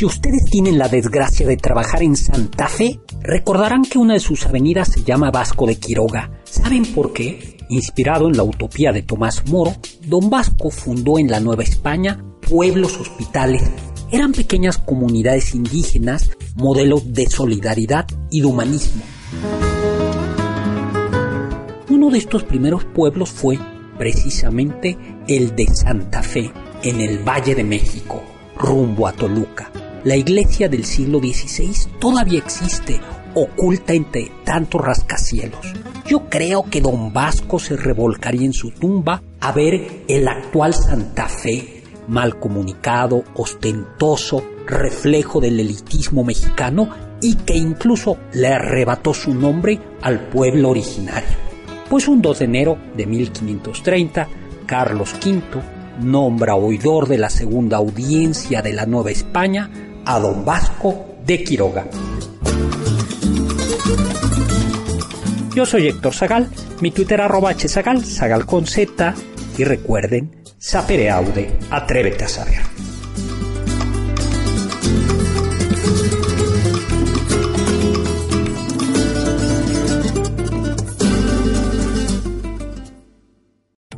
Si ustedes tienen la desgracia de trabajar en Santa Fe, recordarán que una de sus avenidas se llama Vasco de Quiroga. ¿Saben por qué? Inspirado en la utopía de Tomás Moro, Don Vasco fundó en la Nueva España pueblos hospitales. Eran pequeñas comunidades indígenas, modelos de solidaridad y de humanismo. Uno de estos primeros pueblos fue precisamente el de Santa Fe, en el Valle de México, rumbo a Toluca. La iglesia del siglo XVI todavía existe, oculta entre tantos rascacielos. Yo creo que don Vasco se revolcaría en su tumba a ver el actual Santa Fe, mal comunicado, ostentoso, reflejo del elitismo mexicano y que incluso le arrebató su nombre al pueblo originario. Pues un 2 de enero de 1530, Carlos V nombra oidor de la segunda audiencia de la Nueva España a don Vasco de Quiroga. Yo soy Héctor Zagal, mi Twitter arroba hzagal, zagal con z, y recuerden, sapere aude, atrévete a saber.